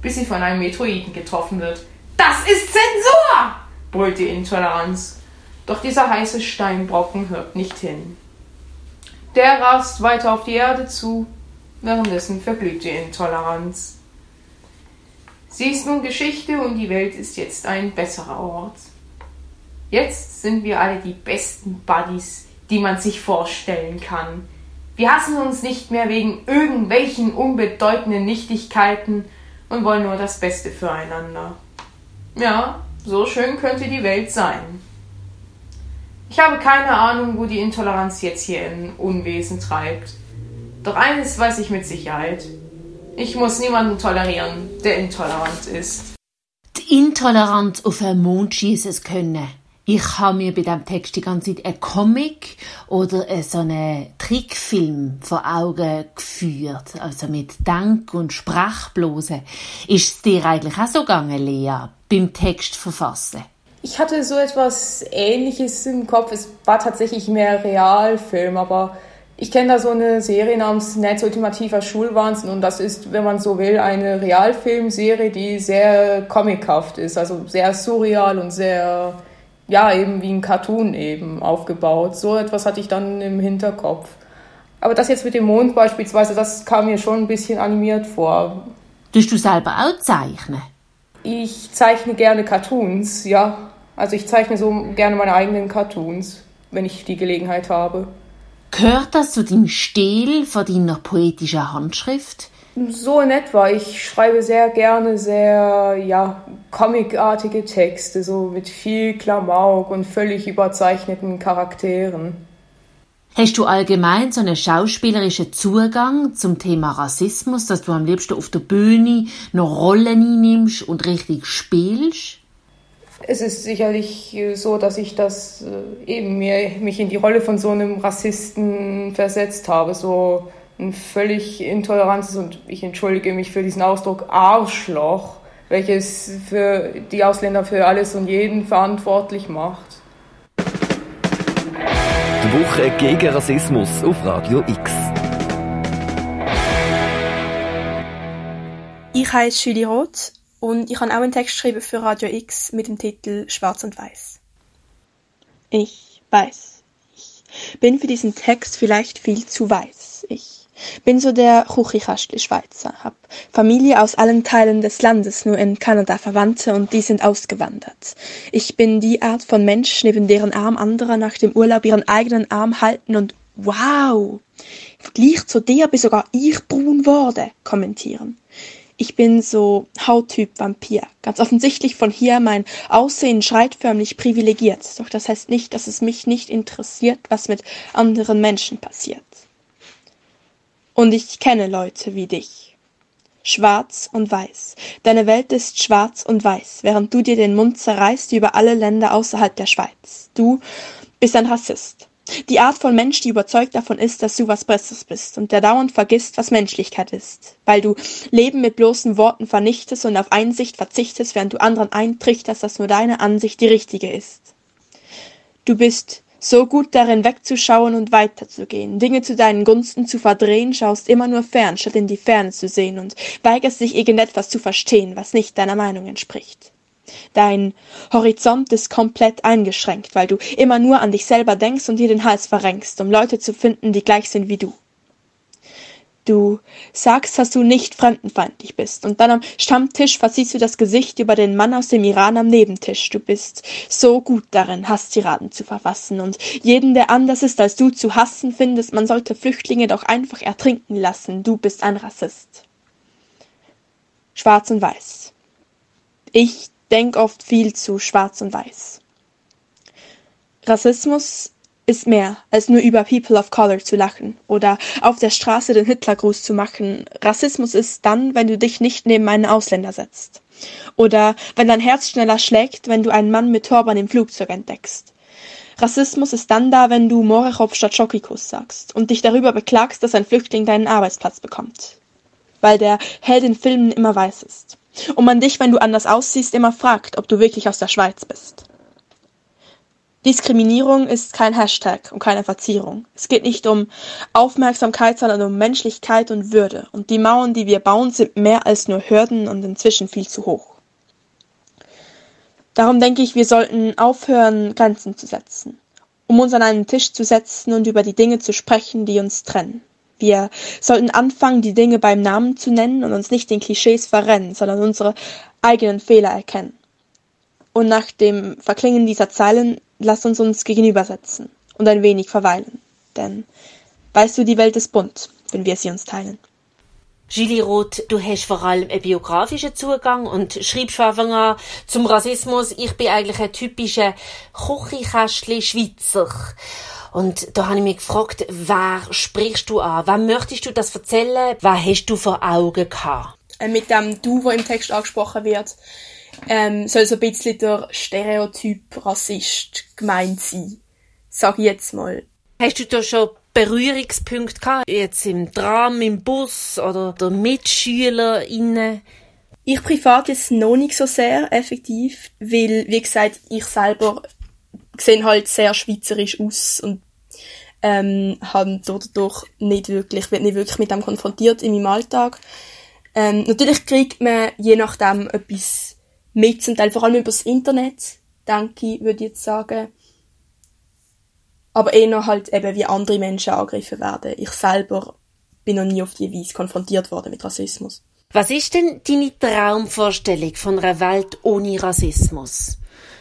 bis sie von einem Metroiden getroffen wird. Das ist Zensur! brüllt die Intoleranz. Doch dieser heiße Steinbrocken hört nicht hin. Der rast weiter auf die Erde zu, währenddessen verblüht die Intoleranz. Sie ist nun Geschichte und die Welt ist jetzt ein besserer Ort. Jetzt sind wir alle die besten Buddies, die man sich vorstellen kann. Wir hassen uns nicht mehr wegen irgendwelchen unbedeutenden Nichtigkeiten und wollen nur das Beste füreinander. Ja, so schön könnte die Welt sein. Ich habe keine Ahnung, wo die Intoleranz jetzt hier in Unwesen treibt. Doch eines weiß ich mit Sicherheit. Ich muss niemanden tolerieren, der intolerant ist. Die Intoleranz auf den Mond schießen können. Ich habe mir bei diesem Text die ganze Zeit einen Comic oder so einen Trickfilm vor Augen geführt. Also mit Denk- und Sprachblosen. Ist es dir eigentlich auch so gegangen, Lea, beim Text verfassen? Ich hatte so etwas Ähnliches im Kopf. Es war tatsächlich mehr Realfilm, aber ich kenne da so eine Serie namens Netz Ultimativer Schulwahnsinn und das ist, wenn man so will, eine Realfilmserie, die sehr comichaft ist, also sehr surreal und sehr, ja, eben wie ein Cartoon eben aufgebaut. So etwas hatte ich dann im Hinterkopf. Aber das jetzt mit dem Mond beispielsweise, das kam mir schon ein bisschen animiert vor. Tust du selber auch zeichnen? Ich zeichne gerne Cartoons, ja. Also ich zeichne so gerne meine eigenen Cartoons, wenn ich die Gelegenheit habe. Gehört das zu deinem Stil von deiner poetischen Handschrift? So in etwa. Ich schreibe sehr gerne sehr, ja, comicartige Texte, so mit viel Klamauk und völlig überzeichneten Charakteren. Hast du allgemein so einen schauspielerischen Zugang zum Thema Rassismus, dass du am liebsten auf der Bühne noch Rollen einnimmst und richtig spielst? Es ist sicherlich äh, so, dass ich das äh, eben mir, mich in die Rolle von so einem Rassisten versetzt habe, so ein völlig intolerantes und ich entschuldige mich für diesen Ausdruck Arschloch, welches für die Ausländer für alles und jeden verantwortlich macht. Die Woche gegen Rassismus auf Radio X. Ich heiße Julie Roth und ich habe auch einen Text geschrieben für Radio X mit dem Titel Schwarz und Weiß. Ich weiß, ich bin für diesen Text vielleicht viel zu weiß. Ich bin so der Chuchikastli-Schweizer, hab Familie aus allen Teilen des Landes, nur in Kanada Verwandte und die sind ausgewandert. Ich bin die Art von Mensch, neben deren Arm anderer nach dem Urlaub ihren eigenen Arm halten und wow, im Vergleich zu dir bin sogar ich brun wurde, kommentieren. Ich bin so Hauttyp Vampir. Ganz offensichtlich von hier mein Aussehen schreit förmlich privilegiert. Doch das heißt nicht, dass es mich nicht interessiert, was mit anderen Menschen passiert. Und ich kenne Leute wie dich. Schwarz und weiß. Deine Welt ist schwarz und weiß, während du dir den Mund zerreißt über alle Länder außerhalb der Schweiz. Du bist ein Rassist. Die Art von Mensch, die überzeugt davon ist, dass du was Besseres bist und der dauernd vergisst, was Menschlichkeit ist, weil du Leben mit bloßen Worten vernichtest und auf Einsicht verzichtest, während du anderen eintrichterst, dass nur deine Ansicht die richtige ist. Du bist so gut darin wegzuschauen und weiterzugehen, Dinge zu deinen Gunsten zu verdrehen, schaust immer nur fern, statt in die Ferne zu sehen und weigerst dich irgendetwas zu verstehen, was nicht deiner Meinung entspricht. Dein Horizont ist komplett eingeschränkt, weil du immer nur an dich selber denkst und dir den Hals verrenkst, um Leute zu finden, die gleich sind wie du. Du sagst, dass du nicht fremdenfeindlich bist, und dann am Stammtisch verziehst du das Gesicht über den Mann aus dem Iran am Nebentisch. Du bist so gut darin, Hasstiraden zu verfassen und jeden, der anders ist als du, zu hassen, findest, man sollte Flüchtlinge doch einfach ertrinken lassen. Du bist ein Rassist. Schwarz und Weiß. Ich denk oft viel zu schwarz und weiß. Rassismus ist mehr, als nur über People of Color zu lachen oder auf der Straße den Hitlergruß zu machen. Rassismus ist dann, wenn du dich nicht neben einen Ausländer setzt. Oder wenn dein Herz schneller schlägt, wenn du einen Mann mit Turban im Flugzeug entdeckst. Rassismus ist dann da, wenn du Morechov statt Schokikus sagst und dich darüber beklagst, dass ein Flüchtling deinen Arbeitsplatz bekommt. Weil der Held in Filmen immer weiß ist und man dich, wenn du anders aussiehst, immer fragt, ob du wirklich aus der Schweiz bist. Diskriminierung ist kein Hashtag und keine Verzierung. Es geht nicht um Aufmerksamkeit, sondern um Menschlichkeit und Würde. Und die Mauern, die wir bauen, sind mehr als nur Hürden und inzwischen viel zu hoch. Darum denke ich, wir sollten aufhören, Grenzen zu setzen, um uns an einen Tisch zu setzen und über die Dinge zu sprechen, die uns trennen. Wir sollten anfangen, die Dinge beim Namen zu nennen und uns nicht den Klischees verrennen, sondern unsere eigenen Fehler erkennen. Und nach dem Verklingen dieser Zeilen lass uns uns gegenübersetzen und ein wenig verweilen. Denn, weißt du, die Welt ist bunt, wenn wir sie uns teilen. Gilly Roth, du hast vor allem einen biografischen Zugang und schreibst an zum Rassismus, ich bin eigentlich ein typischer Kuchikästli-Schweizer. Und da habe ich mich gefragt, wer sprichst du an? Wem möchtest du das erzählen? Was hast du vor Augen gehabt? Äh, mit dem Du, wo im Text angesprochen wird, ähm, soll so ein bisschen der Stereotyp Rassist gemeint sein. Sag ich jetzt mal. Hast du da schon Berührungspunkte gehabt? Jetzt im Tram, im Bus oder der MitschülerInnen? Ich privat jetzt noch nicht so sehr effektiv, weil, wie gesagt, ich selber sehen halt sehr schweizerisch aus und ähm, haben dadurch nicht wirklich, wird nicht wirklich mit dem konfrontiert in meinem Alltag. Ähm, natürlich kriegt man je nachdem etwas mit, zum Teil vor allem über das Internet, denke ich, würde ich jetzt sagen. Aber eher halt eben, wie andere Menschen angegriffen werden. Ich selber bin noch nie auf die Weise konfrontiert worden mit Rassismus. Was ist denn deine Traumvorstellung von einer Welt ohne Rassismus?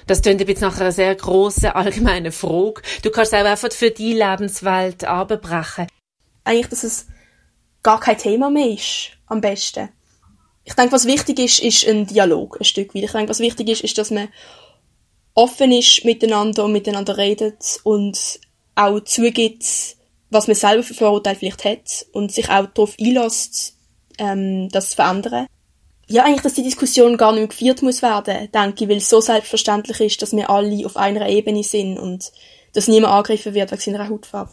Das klingt jetzt nach einer sehr grossen allgemeinen Frage. Du kannst auch einfach für die Lebenswelt abbrechen. Eigentlich, dass es gar kein Thema mehr ist, am besten. Ich denke, was wichtig ist, ist ein Dialog, ein Stück weit. Ich denke, was wichtig ist, ist, dass man offen ist miteinander und miteinander redet und auch zugibt, was man selber für Vorurteile vielleicht hat und sich auch darauf einlässt, ähm, das zu verändern ja, eigentlich, dass die Diskussion gar nicht mehr geführt muss werden, denke ich, weil es so selbstverständlich ist, dass wir alle auf einer Ebene sind und dass niemand angegriffen wird wegen seiner Hautfarbe.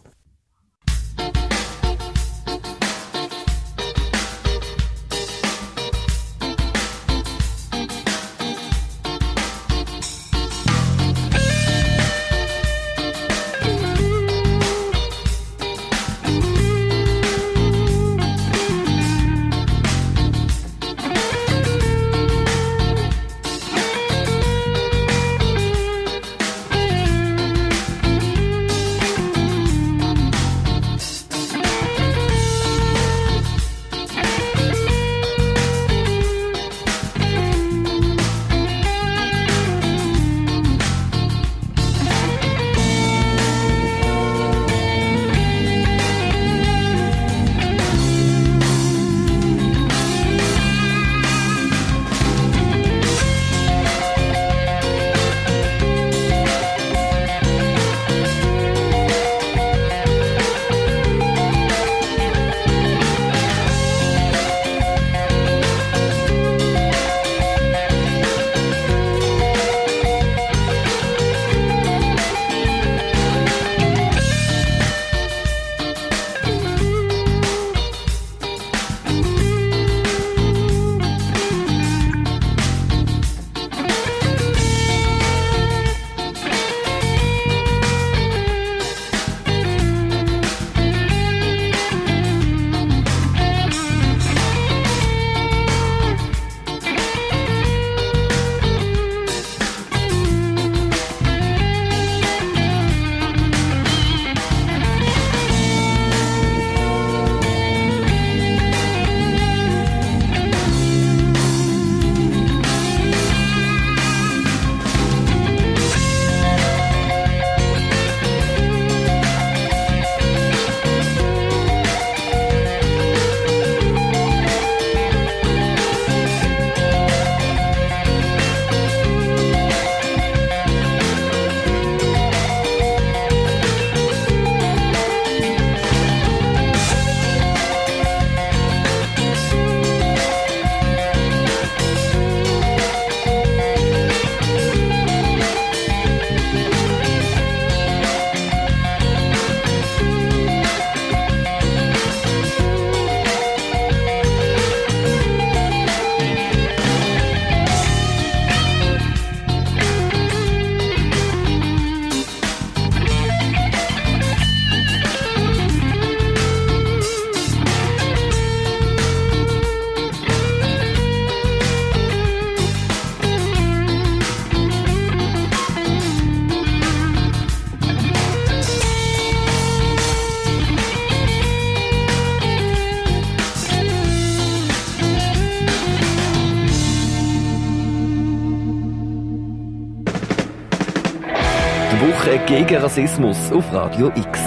Gegen Rassismus auf Radio X.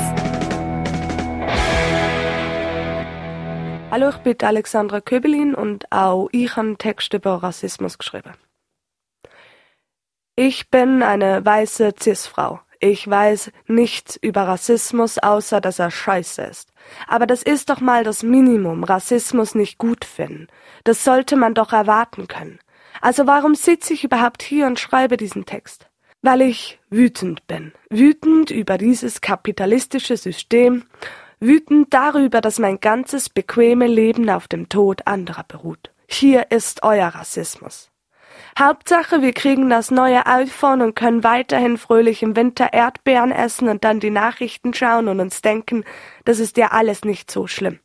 Hallo, ich bin Alexandra Köbelin und auch ich habe einen Text über Rassismus geschrieben. Ich bin eine weiße Cis-Frau. Ich weiß nichts über Rassismus, außer dass er scheiße ist. Aber das ist doch mal das Minimum, Rassismus nicht gut finden. Das sollte man doch erwarten können. Also warum sitze ich überhaupt hier und schreibe diesen Text? Weil ich wütend bin. Wütend über dieses kapitalistische System, wütend darüber, dass mein ganzes bequeme Leben auf dem Tod anderer beruht. Hier ist euer Rassismus. Hauptsache, wir kriegen das neue iPhone und können weiterhin fröhlich im Winter Erdbeeren essen und dann die Nachrichten schauen und uns denken, das ist ja alles nicht so schlimm.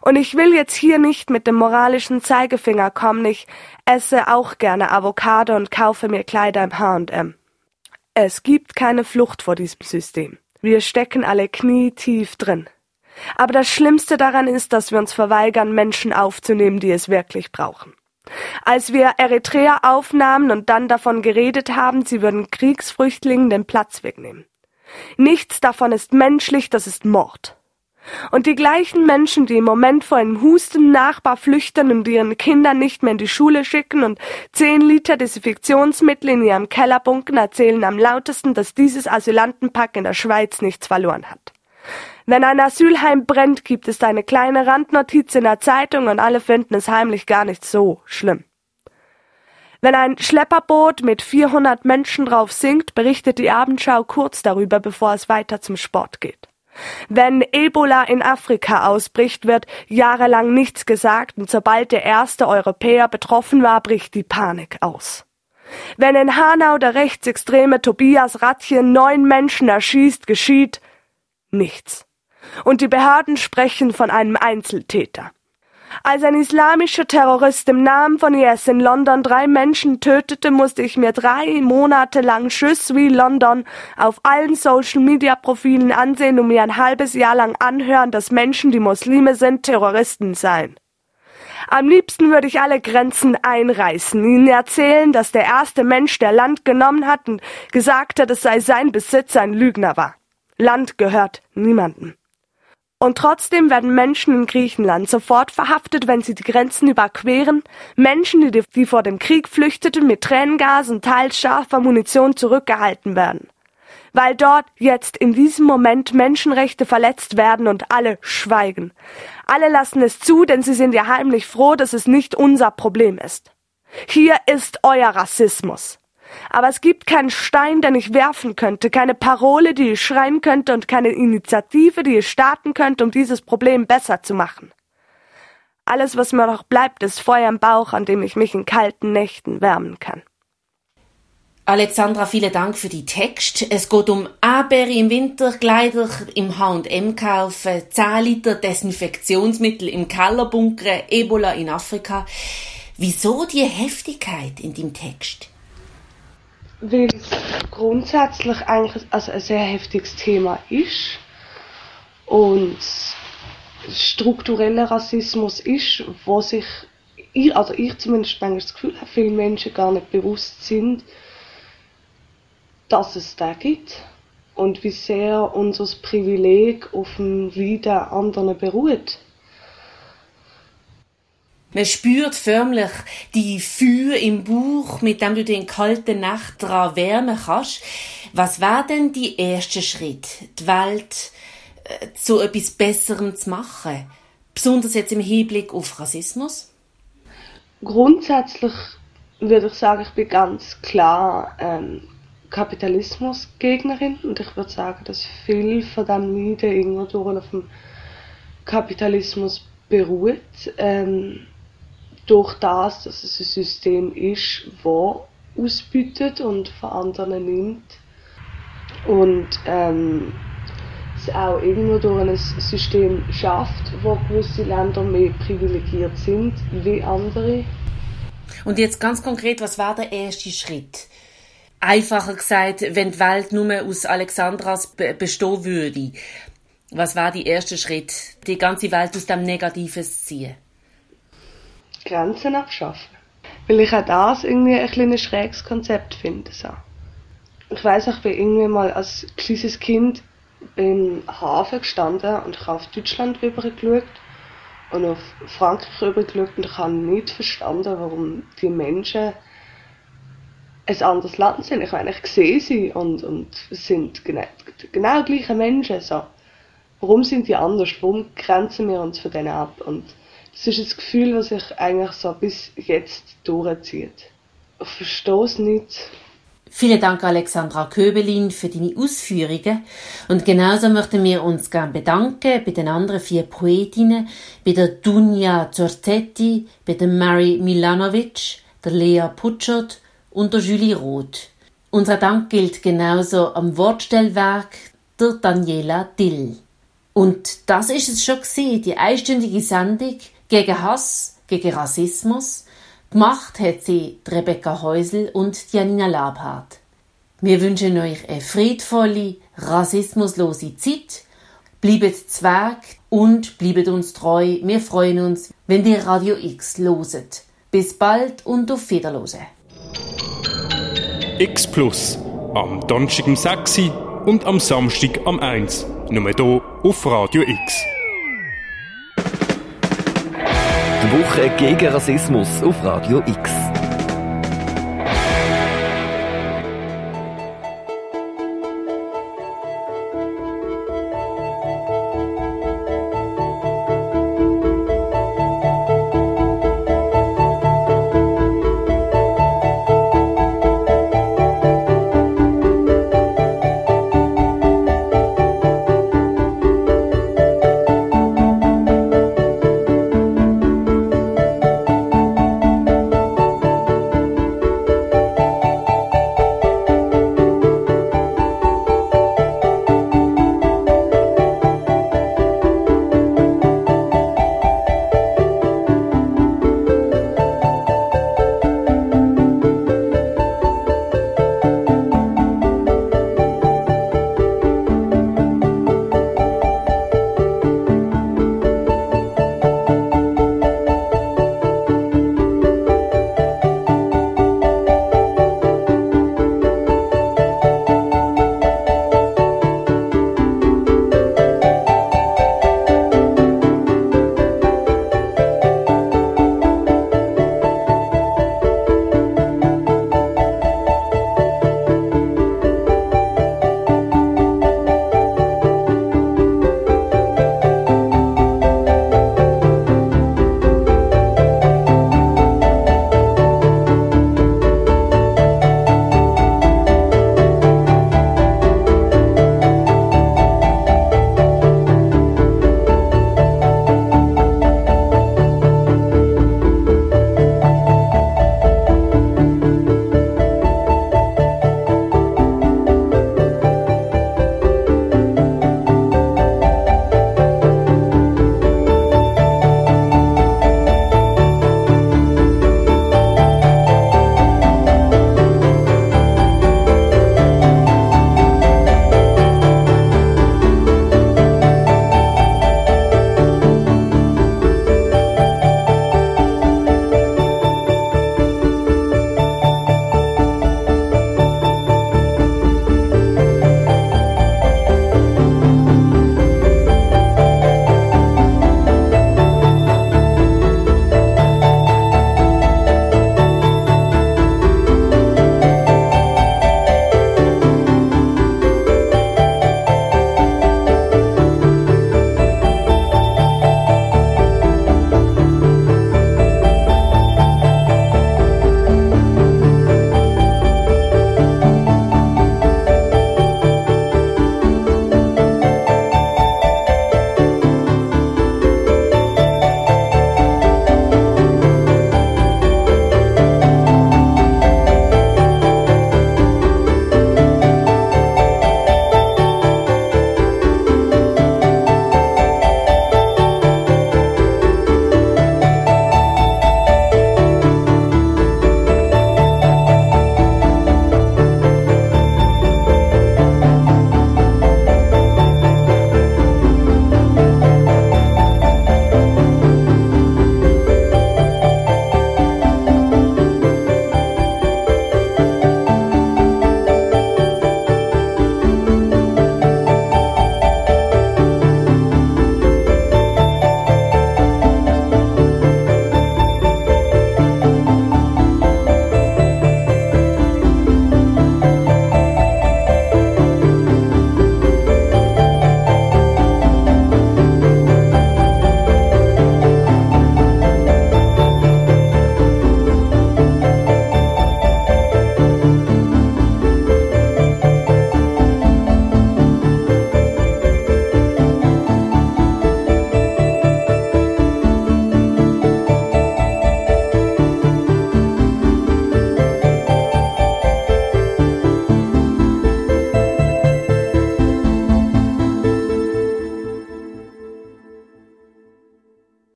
Und ich will jetzt hier nicht mit dem moralischen Zeigefinger kommen, ich esse auch gerne Avocado und kaufe mir Kleider im H&M. Es gibt keine Flucht vor diesem System. Wir stecken alle knietief drin. Aber das Schlimmste daran ist, dass wir uns verweigern, Menschen aufzunehmen, die es wirklich brauchen. Als wir Eritrea aufnahmen und dann davon geredet haben, sie würden Kriegsflüchtlingen den Platz wegnehmen. Nichts davon ist menschlich, das ist Mord. Und die gleichen Menschen, die im Moment vor einem Husten Nachbar flüchten und ihren Kindern nicht mehr in die Schule schicken und zehn Liter Desinfektionsmittel in ihrem Keller bunken, erzählen am lautesten, dass dieses Asylantenpack in der Schweiz nichts verloren hat. Wenn ein Asylheim brennt, gibt es eine kleine Randnotiz in der Zeitung und alle finden es heimlich gar nicht so schlimm. Wenn ein Schlepperboot mit 400 Menschen drauf sinkt, berichtet die Abendschau kurz darüber, bevor es weiter zum Sport geht. Wenn Ebola in Afrika ausbricht, wird jahrelang nichts gesagt und sobald der erste Europäer betroffen war, bricht die Panik aus. Wenn in Hanau der rechtsextreme Tobias Ratchen neun Menschen erschießt, geschieht nichts. Und die Behörden sprechen von einem Einzeltäter. Als ein islamischer Terrorist im Namen von IS in London drei Menschen tötete, musste ich mir drei Monate lang Tschüss wie London auf allen Social-Media-Profilen ansehen und mir ein halbes Jahr lang anhören, dass Menschen, die Muslime sind, Terroristen seien. Am liebsten würde ich alle Grenzen einreißen, ihnen erzählen, dass der erste Mensch, der Land genommen hat und gesagt hat, es sei sein Besitz, ein Lügner war. Land gehört niemandem. Und trotzdem werden Menschen in Griechenland sofort verhaftet, wenn sie die Grenzen überqueren. Menschen, die, die vor dem Krieg flüchteten, mit Tränengas und teils scharfer Munition zurückgehalten werden. Weil dort jetzt in diesem Moment Menschenrechte verletzt werden und alle schweigen. Alle lassen es zu, denn sie sind ja heimlich froh, dass es nicht unser Problem ist. Hier ist euer Rassismus. Aber es gibt keinen Stein, den ich werfen könnte, keine Parole, die ich schreien könnte und keine Initiative, die ich starten könnte, um dieses Problem besser zu machen. Alles, was mir noch bleibt, ist Feuer im Bauch, an dem ich mich in kalten Nächten wärmen kann. Alexandra, vielen Dank für die Text. Es geht um Anbeere im Winter, Kleider im H&M kaufen, 10 Liter Desinfektionsmittel im Keller bunkern, Ebola in Afrika. Wieso die Heftigkeit in dem Text? Weil es grundsätzlich eigentlich also ein sehr heftiges Thema ist und struktureller Rassismus ist, wo sich ich, also ich zumindest manchmal das Gefühl habe, viele Menschen gar nicht bewusst sind, dass es da gibt und wie sehr unser Privileg auf dem Leiden anderen beruht. Man spürt förmlich die Feuer im Bauch, mit dem du den kalten Nacht dran wärmen kannst. Was war denn die erste Schritt, die Welt äh, zu etwas Besserem zu machen? Besonders jetzt im Hinblick auf Rassismus? Grundsätzlich würde ich sagen, ich bin ganz klar ähm, Kapitalismusgegnerin und ich würde sagen, dass viel von dem Leiden irgendwo auf dem Kapitalismus beruht. Ähm, durch das, dass es ein System ist, das ausbietet und von anderen nimmt. Und ähm, es auch irgendwo durch ein System schafft, wo gewisse Länder mehr privilegiert sind wie andere. Und jetzt ganz konkret, was war der erste Schritt? Einfacher gesagt, wenn die Welt nur aus Alexandras bestehen würde, was war der erste Schritt, die ganze Welt aus dem Negatives zu ziehen? Grenzen abschaffen. Weil ich auch das irgendwie ein, ein schräges Konzept finde. So. Ich weiß ich bin irgendwie mal als kleines Kind beim Hafen gestanden und ich habe auf Deutschland rübergeschaut und auf Frankreich rübergeschaut und ich habe nicht verstanden, warum die Menschen ein anderes Land sind. Ich meine, ich sehe sie und, und sind genau, genau gleiche Menschen. So. Warum sind die anders? Warum grenzen wir uns von denen ab? Und das ist das Gefühl, was sich eigentlich so bis jetzt durchzieht. Ich verstehe es nicht. Vielen Dank, Alexandra Köbelin, für deine Ausführungen. Und genauso möchten wir uns gerne bedanken bei den anderen vier Poetinnen, bei der Dunja Zorzetti, bei der Mary Milanovic, der Lea Putschert und der Julie Roth. Unser Dank gilt genauso am Wortstellwerk der Daniela Dill. Und das ist es schon gewesen, die einstündige Sendung gegen Hass, gegen Rassismus, Gemacht hat sie Rebecca Häusel und Janina Labhardt. Wir wünschen euch eine friedvolle, rassismuslose Zeit. Bleibt Zwerg und bleibt uns treu. Wir freuen uns, wenn ihr Radio X loset. Bis bald und auf Wiederlose. X Plus. Am Donnerstag um 6 und am Samstag am 1. Nur hier auf Radio X. Die Woche gegen Rassismus auf Radio X.